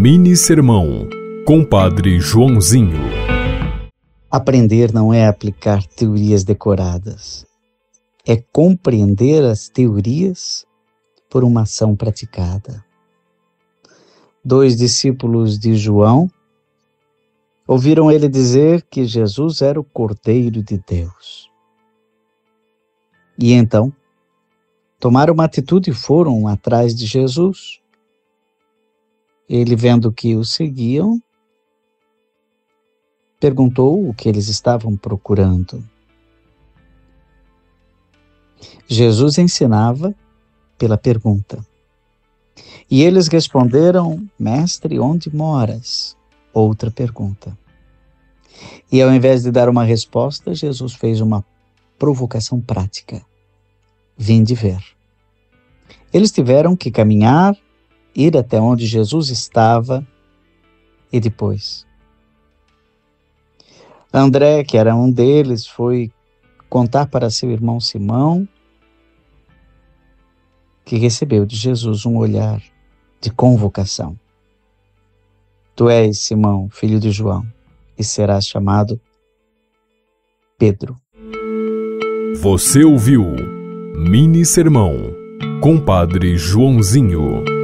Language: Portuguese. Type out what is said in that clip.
Mini Sermão, Compadre Joãozinho. Aprender não é aplicar teorias decoradas, é compreender as teorias por uma ação praticada. Dois discípulos de João ouviram ele dizer que Jesus era o Cordeiro de Deus. E então, tomaram uma atitude e foram atrás de Jesus. Ele, vendo que o seguiam, perguntou o que eles estavam procurando. Jesus ensinava pela pergunta. E eles responderam: Mestre, onde moras? Outra pergunta. E ao invés de dar uma resposta, Jesus fez uma provocação prática. Vinde ver. Eles tiveram que caminhar ir até onde Jesus estava e depois. André, que era um deles, foi contar para seu irmão Simão que recebeu de Jesus um olhar de convocação. Tu és Simão, filho de João, e serás chamado Pedro. Você ouviu Mini Sermão, Compadre Joãozinho.